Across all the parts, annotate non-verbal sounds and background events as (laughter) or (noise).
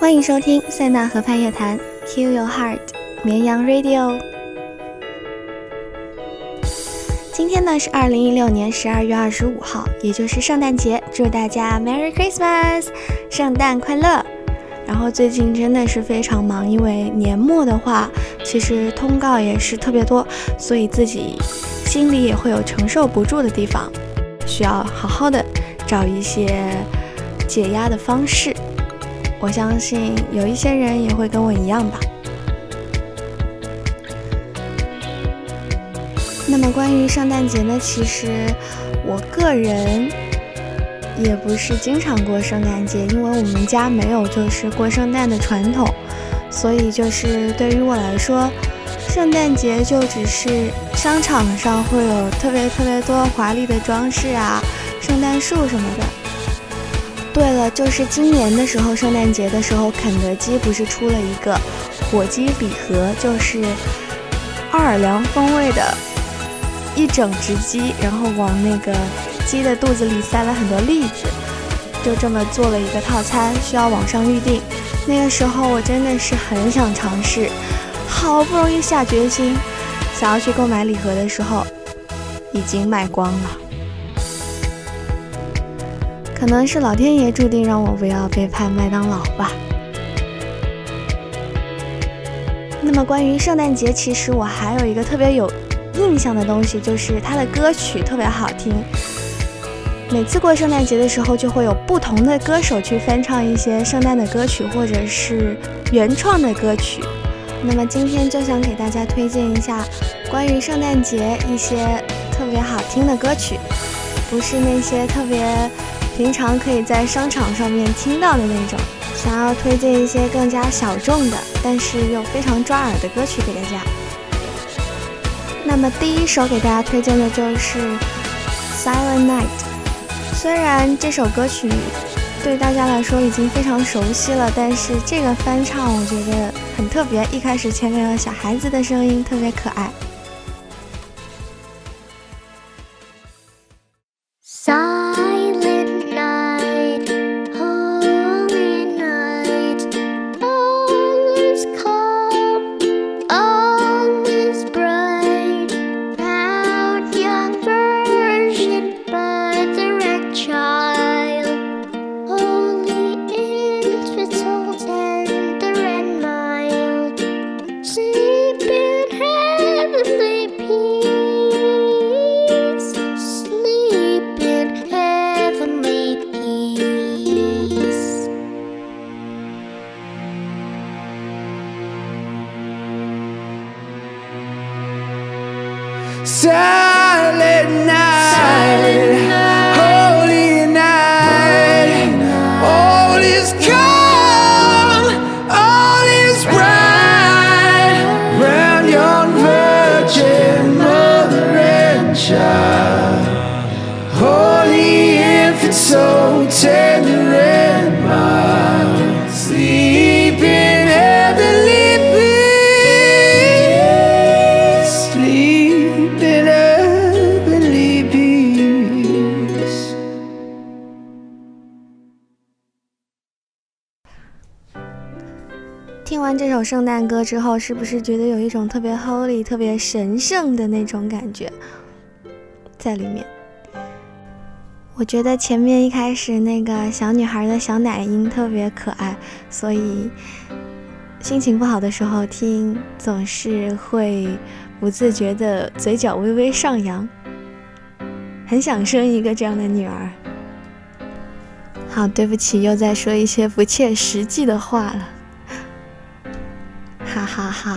欢迎收听塞纳河畔夜谈，Heal Your Heart，绵羊 Radio。今天呢是二零一六年十二月二十五号，也就是圣诞节，祝大家 Merry Christmas，圣诞快乐。然后最近真的是非常忙，因为年末的话，其实通告也是特别多，所以自己心里也会有承受不住的地方，需要好好的找一些解压的方式。我相信有一些人也会跟我一样吧。那么关于圣诞节呢，其实我个人。也不是经常过圣诞节，因为我们家没有就是过圣诞的传统，所以就是对于我来说，圣诞节就只是商场上会有特别特别多华丽的装饰啊，圣诞树什么的。对了，就是今年的时候，圣诞节的时候，肯德基不是出了一个火鸡礼盒，就是奥尔良风味的一整只鸡，然后往那个。鸡的肚子里塞了很多栗子，就这么做了一个套餐，需要网上预定。那个时候我真的是很想尝试，好不容易下决心想要去购买礼盒的时候，已经卖光了。可能是老天爷注定让我不要背叛麦当劳吧。那么关于圣诞节，其实我还有一个特别有印象的东西，就是它的歌曲特别好听。每次过圣诞节的时候，就会有不同的歌手去翻唱一些圣诞的歌曲，或者是原创的歌曲。那么今天就想给大家推荐一下关于圣诞节一些特别好听的歌曲，不是那些特别平常可以在商场上面听到的那种。想要推荐一些更加小众的，但是又非常抓耳的歌曲给大家。那么第一首给大家推荐的就是《Silent Night》。虽然这首歌曲对大家来说已经非常熟悉了，但是这个翻唱我觉得很特别。一开始前面有小孩子的声音，特别可爱。圣诞歌之后，是不是觉得有一种特别 holy、特别神圣的那种感觉在里面？我觉得前面一开始那个小女孩的小奶音特别可爱，所以心情不好的时候听，总是会不自觉的嘴角微微上扬，很想生一个这样的女儿。好，对不起，又在说一些不切实际的话了。哈哈哈！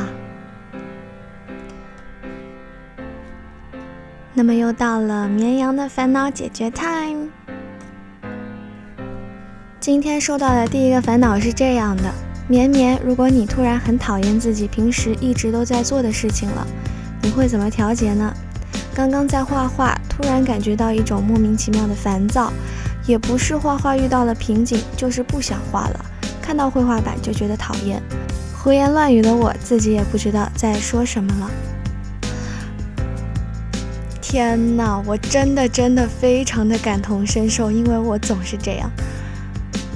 那么又到了绵羊的烦恼解决 time。今天收到的第一个烦恼是这样的：绵绵，如果你突然很讨厌自己平时一直都在做的事情了，你会怎么调节呢？刚刚在画画，突然感觉到一种莫名其妙的烦躁，也不是画画遇到了瓶颈，就是不想画了，看到绘画板就觉得讨厌。胡言乱语的我自己也不知道在说什么了。天哪，我真的真的非常的感同身受，因为我总是这样。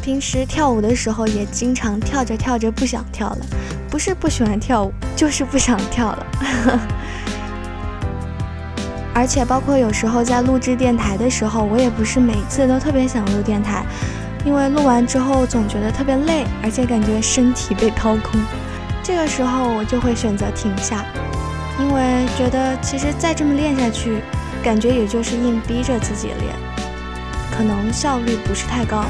平时跳舞的时候也经常跳着跳着不想跳了，不是不喜欢跳舞，就是不想跳了。(laughs) 而且包括有时候在录制电台的时候，我也不是每次都特别想录电台，因为录完之后总觉得特别累，而且感觉身体被掏空。这个时候我就会选择停下，因为觉得其实再这么练下去，感觉也就是硬逼着自己练，可能效率不是太高。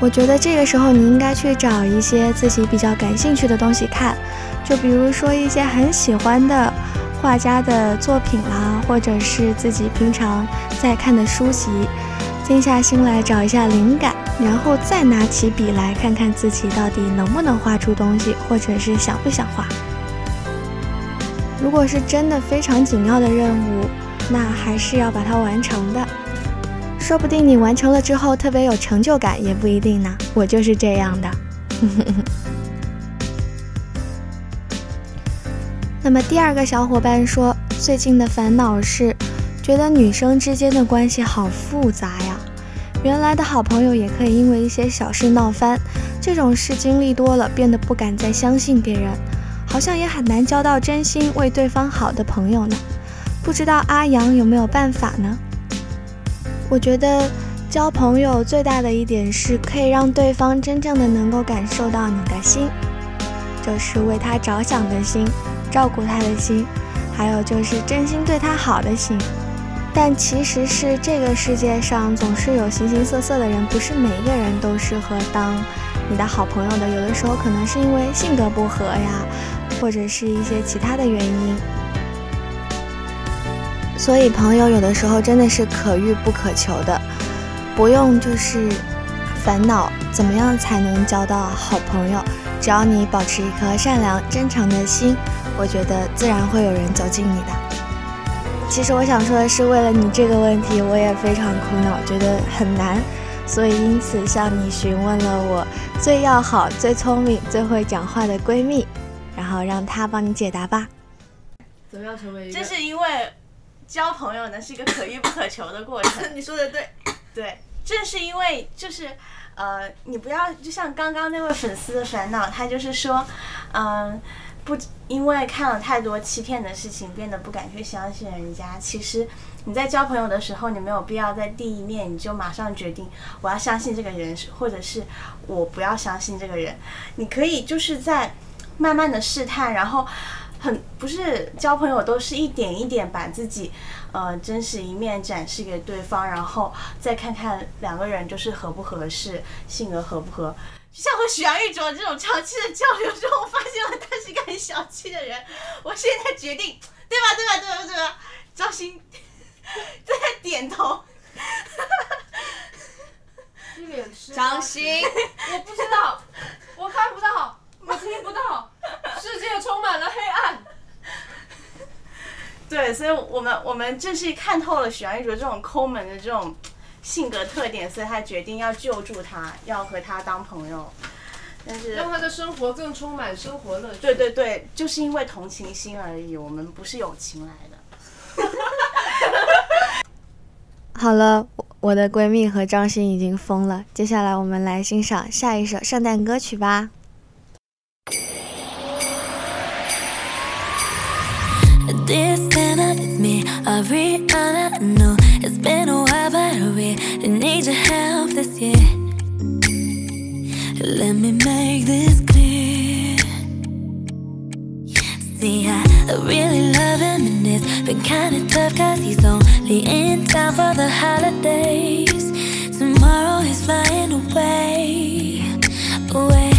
我觉得这个时候你应该去找一些自己比较感兴趣的东西看，就比如说一些很喜欢的。画家的作品啦，或者是自己平常在看的书籍，静下心来找一下灵感，然后再拿起笔来看看自己到底能不能画出东西，或者是想不想画。如果是真的非常紧要的任务，那还是要把它完成的。说不定你完成了之后特别有成就感，也不一定呢。我就是这样的。(laughs) 那么第二个小伙伴说，最近的烦恼是，觉得女生之间的关系好复杂呀。原来的好朋友也可以因为一些小事闹翻，这种事经历多了，变得不敢再相信别人，好像也很难交到真心为对方好的朋友呢。不知道阿阳有没有办法呢？我觉得交朋友最大的一点是可以让对方真正的能够感受到你的心，就是为他着想的心。照顾他的心，还有就是真心对他好的心。但其实是这个世界上总是有形形色色的人，不是每一个人都适合当你的好朋友的。有的时候可能是因为性格不合呀，或者是一些其他的原因。所以朋友有的时候真的是可遇不可求的，不用就是烦恼怎么样才能交到好朋友。只要你保持一颗善良真诚的心。我觉得自然会有人走进你的。其实我想说的是，为了你这个问题，我也非常苦恼，觉得很难，所以因此向你询问了我最要好、最聪明、最会讲话的闺蜜，然后让她帮你解答吧。怎么样成为一个？这是因为交朋友呢是一个可遇不可求的过程。(laughs) 你说的对，对，正是因为就是呃，你不要就像刚刚那位粉丝的烦恼，他就是说，嗯。不因为看了太多欺骗的事情，变得不敢去相信人家。其实你在交朋友的时候，你没有必要在第一面你就马上决定我要相信这个人，或者是我不要相信这个人。你可以就是在慢慢的试探，然后很不是交朋友都是一点一点把自己呃真实一面展示给对方，然后再看看两个人就是合不合适，性格合不合。像和许阳玉卓这种长期的交流之后，发现了他是一个很小气的人。我现在决定，对吧？对吧？对吧？对吧？张鑫 (laughs) 在点头。张鑫，我不知道，我看不到，我听不到，(laughs) 世界充满了黑暗。对，所以我们我们正是看透了许阳玉卓这种抠门的这种。性格特点，所以他决定要救助他，要和他当朋友，但是让他的生活更充满生活乐趣。对对对，就是因为同情心而已，我们不是友情来的。(laughs) 好了，我的闺蜜和张欣已经疯了，接下来我们来欣赏下一首圣诞歌曲吧。Been kinda tough, cause he's only in town for the holidays. Tomorrow he's flying away, away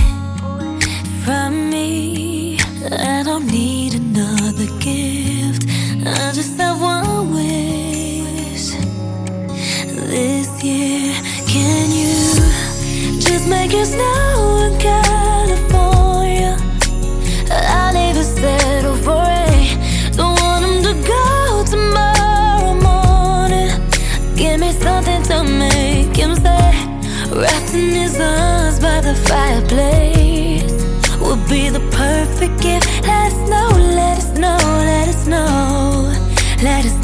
from me. I don't need another gift, I just have one wish this year. Can you just make it snow gift. Let us know, let us know, let us know, let us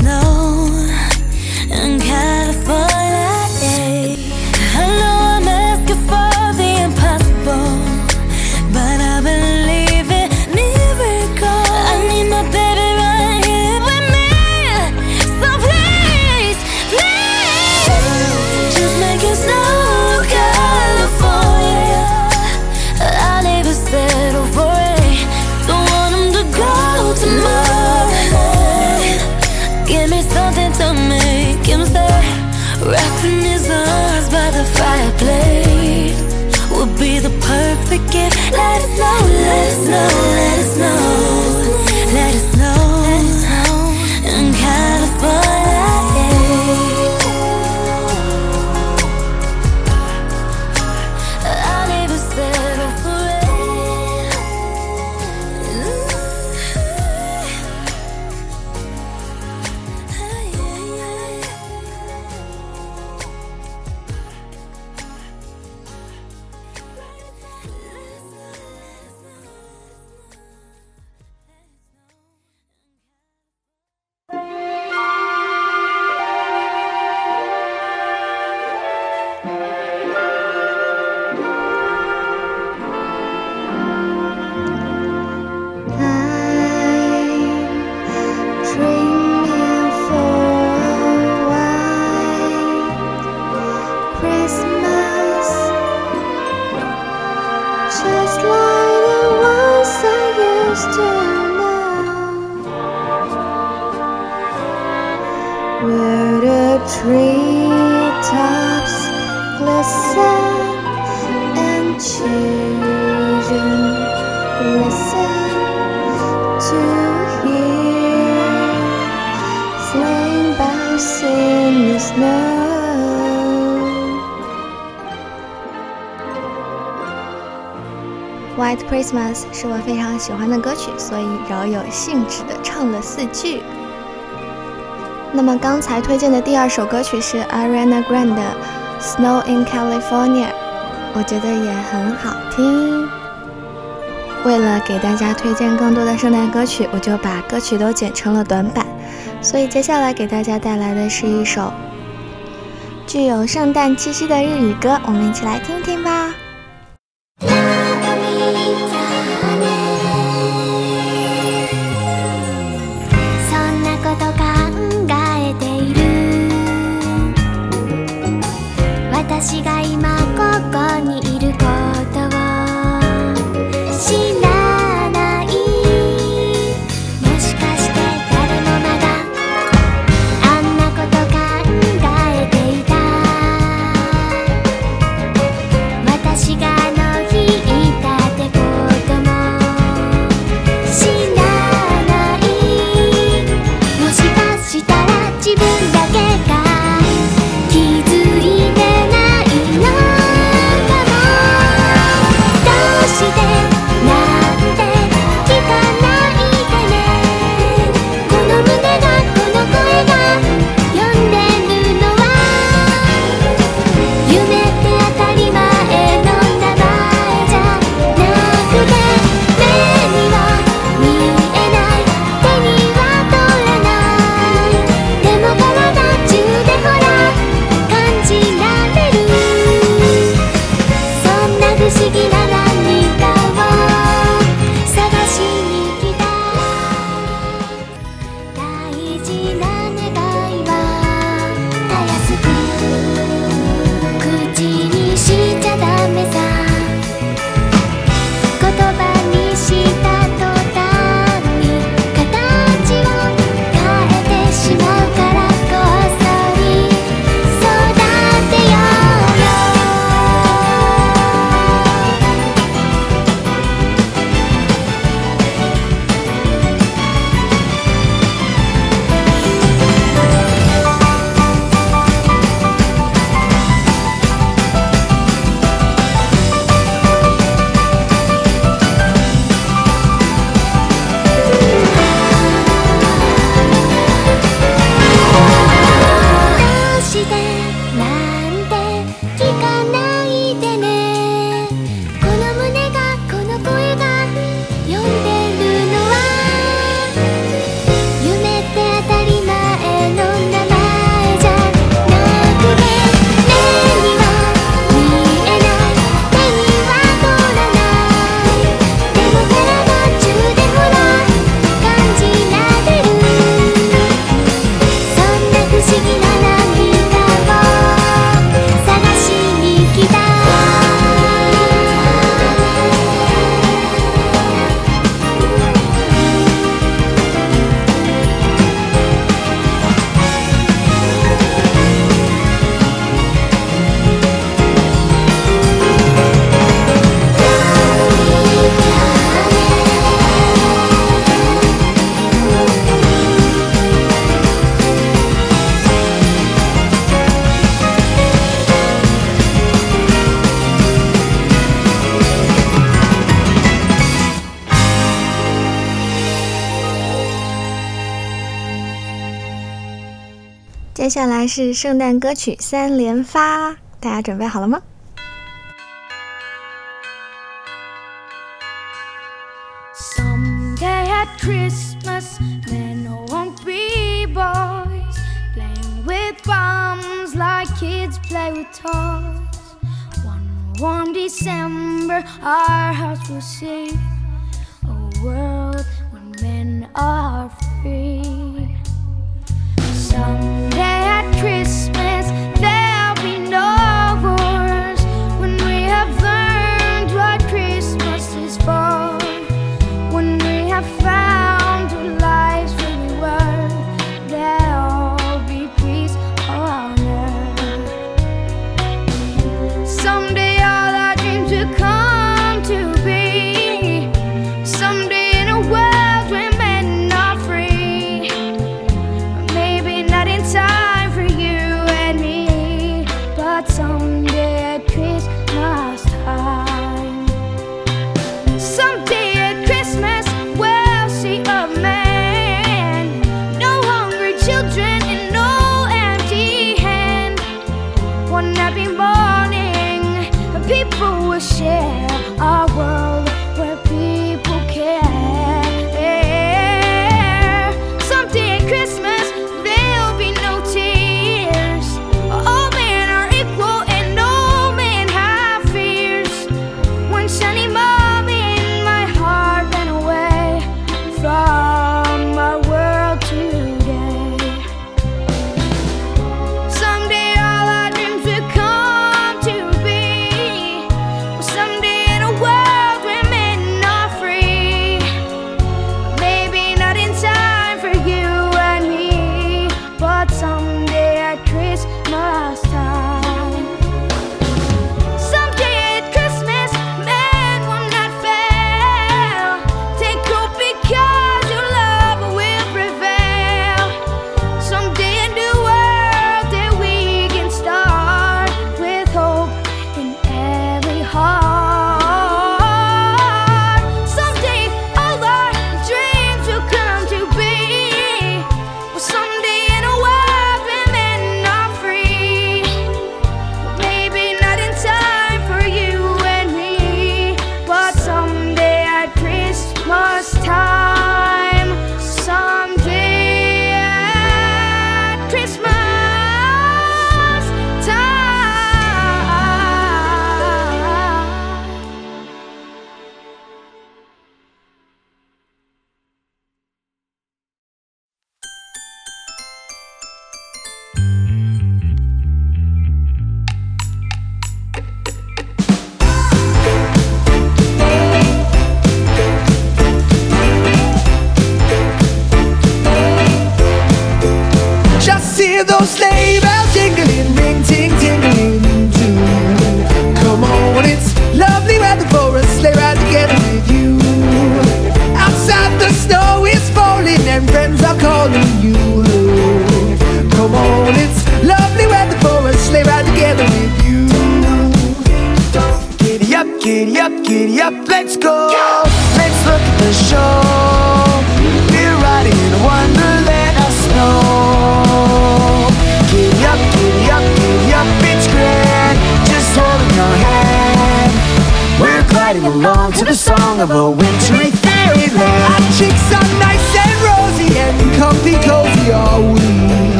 let it flow. Treetops glisten and children listen to hear sleighing bells in the snow. White Christmas 是我非常喜欢的歌曲，所以饶有兴致的唱了四句。那么刚才推荐的第二首歌曲是 Ariana Grande 的 snow in California 我觉得也很好听。为了给大家推荐更多的圣诞歌曲，我就把歌曲都剪成了短板。所以接下来给大家带来的是一首具有圣诞气息的日语歌，我们一起来听听吧。是圣诞歌曲三连发，大家准备好了吗？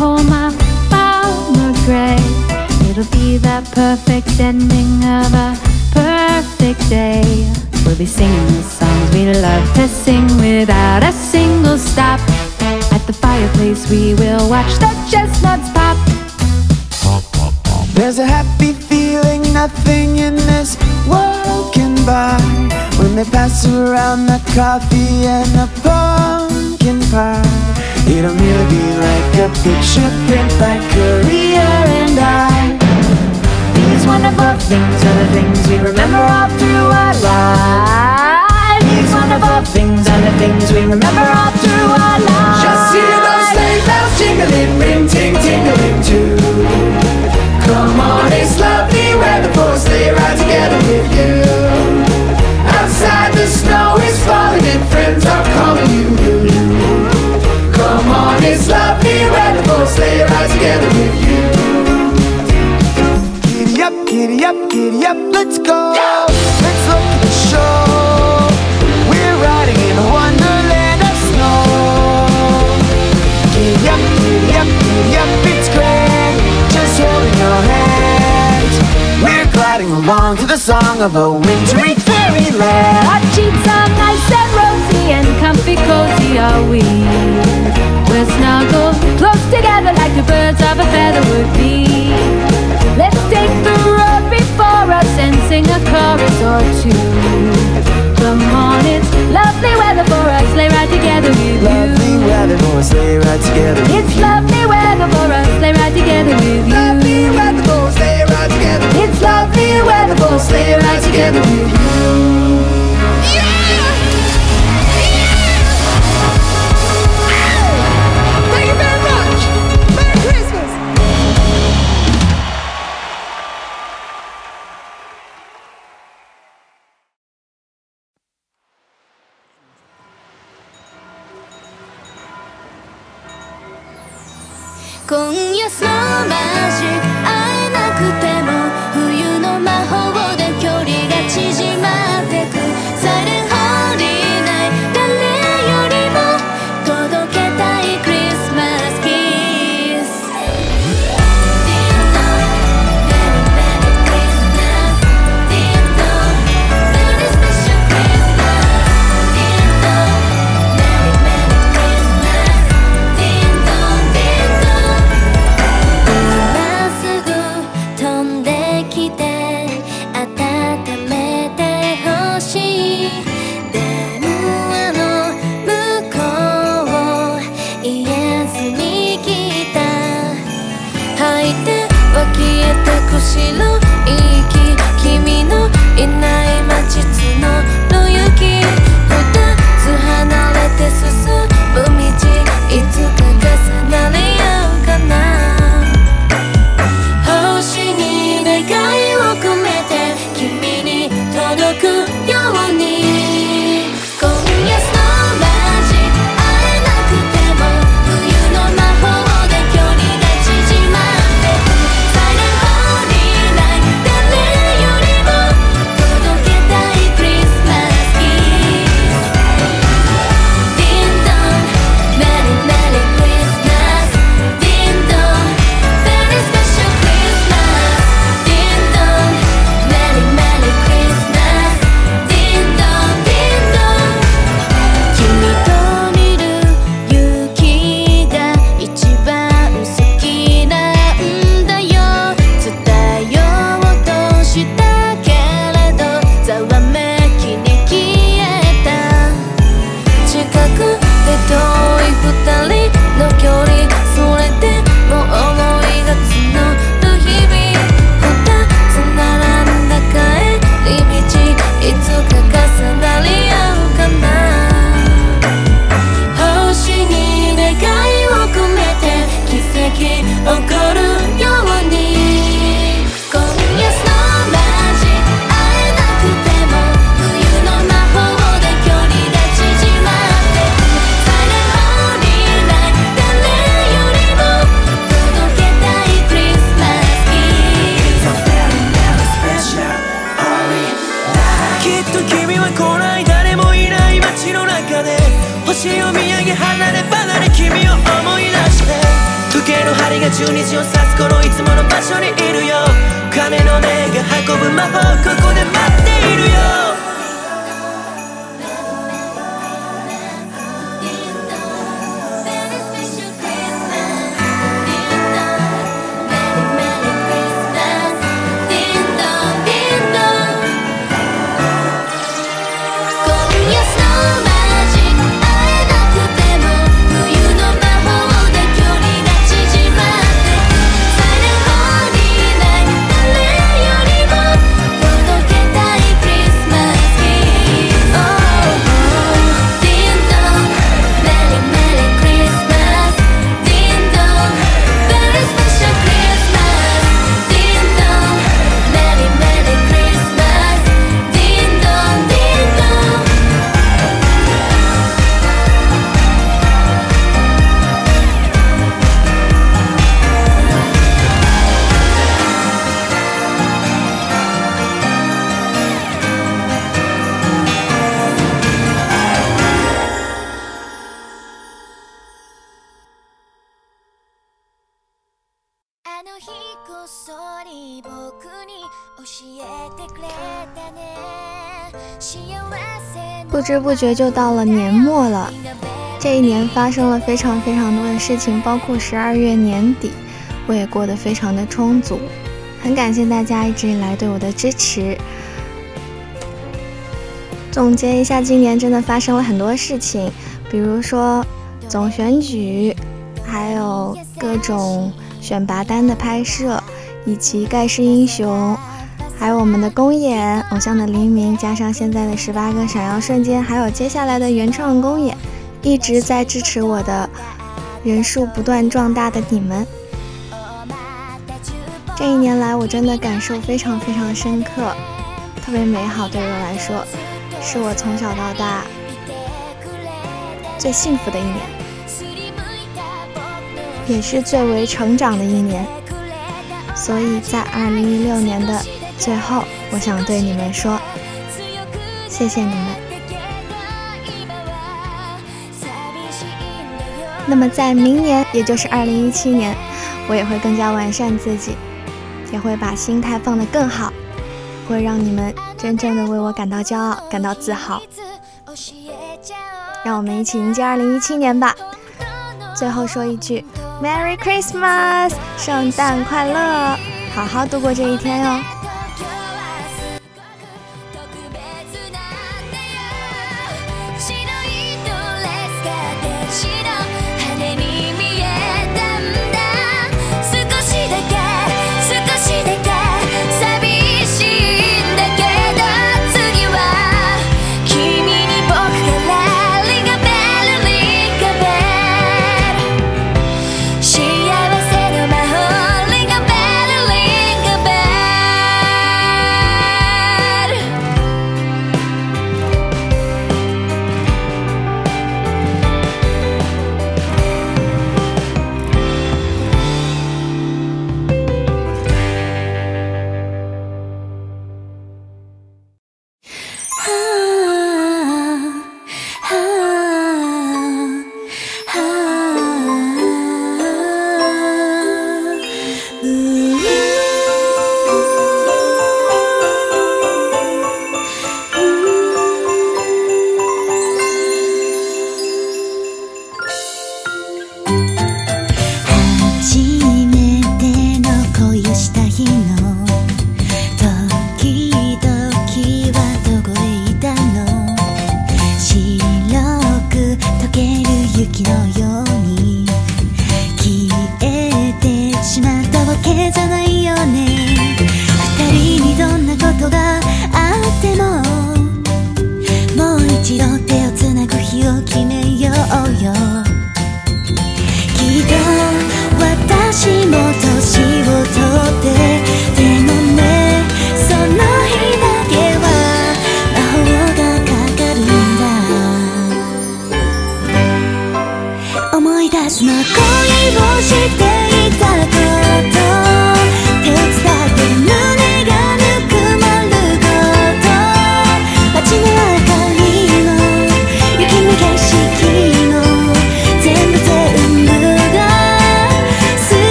Home of Farmer Gray. It'll be the perfect ending of a perfect day. We'll be singing the songs we love to sing without a single stop. At the fireplace, we will watch the chestnuts pop. There's a happy feeling nothing in this world can buy when they pass around the coffee and the pumpkin pie. It'll merely be like a picture print by Korea and I. These wonderful things are the things we remember all through our lives. These wonderful things are the things we remember all through our lives. Just hear those sleigh bells jingling, ring, ting, tingling too. Come on, it's lovely together with you. Giddy up, giddy up, giddy up, let's go. Let's look at the show. We're riding in a wonderland of snow. Giddy up, giddy up, giddy up, it's grand. Just holding your hand. We're gliding along to the song of a wintry fairyland. Our cheeks are nice and rosy and comfy cozy are we. We're snuggled close together the birds of a feather would be. Let's take the road before us and sing a chorus or two. Come on, it's lovely weather for us, sleigh ride together with you. Lovely weather for a sleigh ride together. with It's you. lovely weather for us, sleigh ride together with you. Lovely weather for a sleigh ride together. It's lovely weather for a sleigh ride together with you. 不知不觉就到了年末了，这一年发生了非常非常多的事情，包括十二月年底，我也过得非常的充足。很感谢大家一直以来对我的支持。总结一下，今年真的发生了很多事情，比如说总选举，还有各种选拔单的拍摄，以及盖世英雄，还有我们的公演《偶像的黎明》，加上现在的十八个闪耀瞬间，还有接下来的原创公演，一直在支持我的人数不断壮大的你们。这一年来，我真的感受非常非常深刻，特别美好，对我来说，是我从小到大最幸福的一年，也是最为成长的一年。所以在二零一六年的最后，我想对你们说，谢谢你们。那么在明年，也就是二零一七年，我也会更加完善自己，也会把心态放得更好，会让你们真正的为我感到骄傲，感到自豪。让我们一起迎接二零一七年吧。最后说一句，Merry Christmas，圣诞快乐，好好度过这一天哟。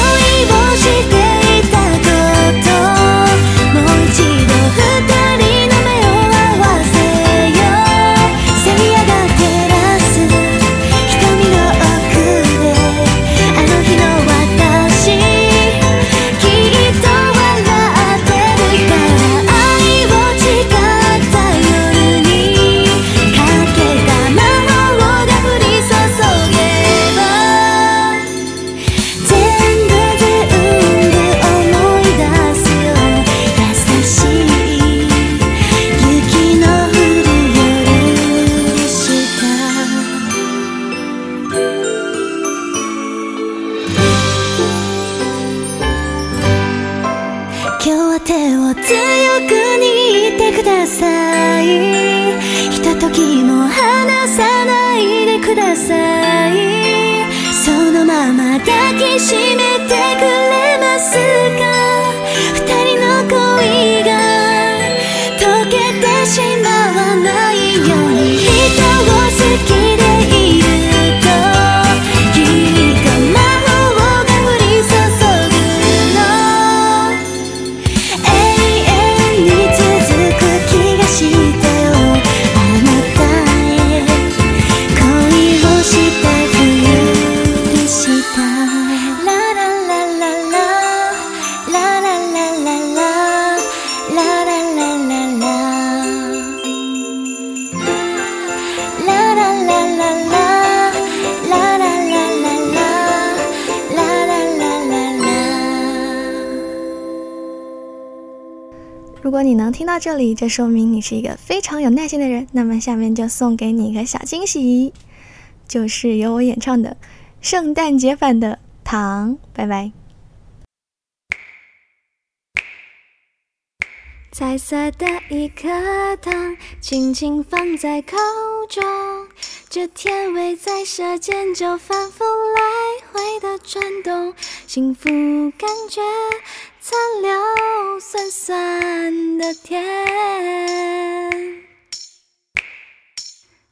恋をして这里，这说明你是一个非常有耐心的人。那么下面就送给你一个小惊喜，就是由我演唱的圣诞节版的《糖》。拜拜。彩色的一颗糖，轻轻放在口中，这甜味在舌尖就反复来回的转动，幸福感觉残留酸酸的甜，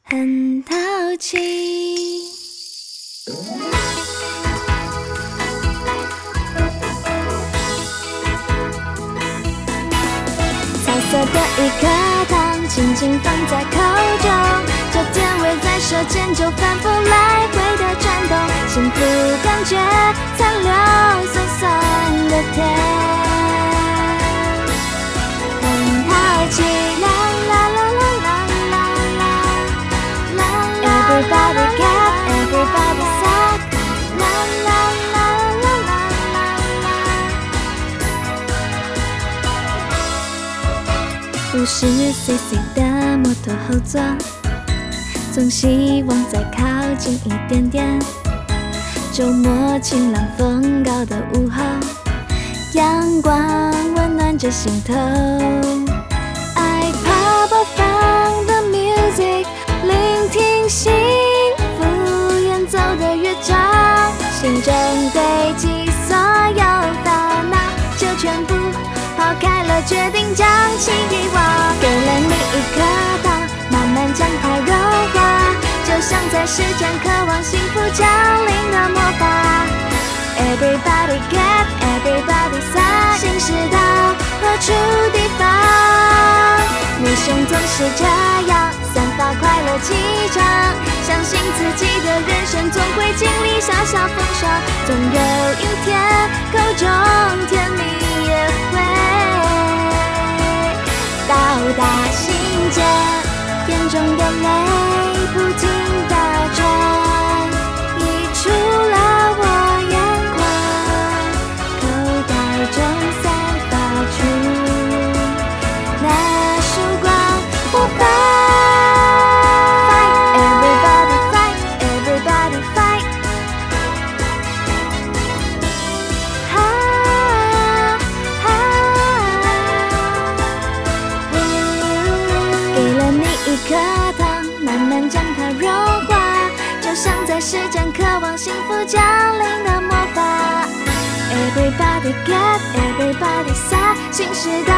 很淘气。彩色的一颗糖，轻轻放在口中，这甜味在舌尖就反复来回的转动，幸福感觉残留酸酸的甜，很好奇。啦啦啦啦啦啦啦。不是 cc 的摩托后座，总希望再靠近一点点。周末晴朗风高的午后，阳光温暖着心头。iPod 播放的 music，聆听幸福演奏的乐章，心中堆积所有烦恼，就全部抛开了，决定将其遗忘。像在施展渴望幸福降临的魔法。Everybody get, everybody sad，心事到何处地方？你胸总是这样散发快乐气场，相信自己的人生总会经历小小风霜，总有一天口中甜蜜也会到达心间，眼中的泪不停就像在施展渴望幸福降临的魔法。Everybody get, everybody sad，心事到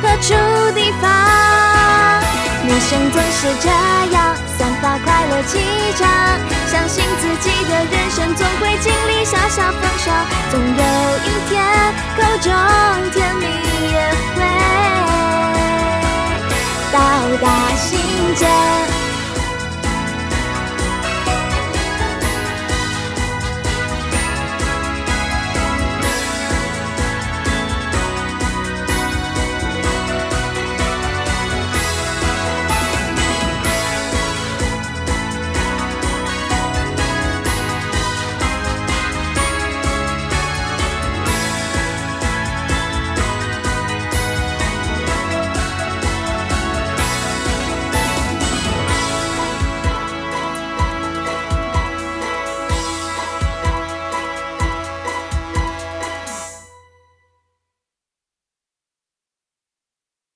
何处地方？女生总是这样散发快乐气场，相信自己的人生总会经历小小风霜，总有一天口中甜蜜也会到达心间。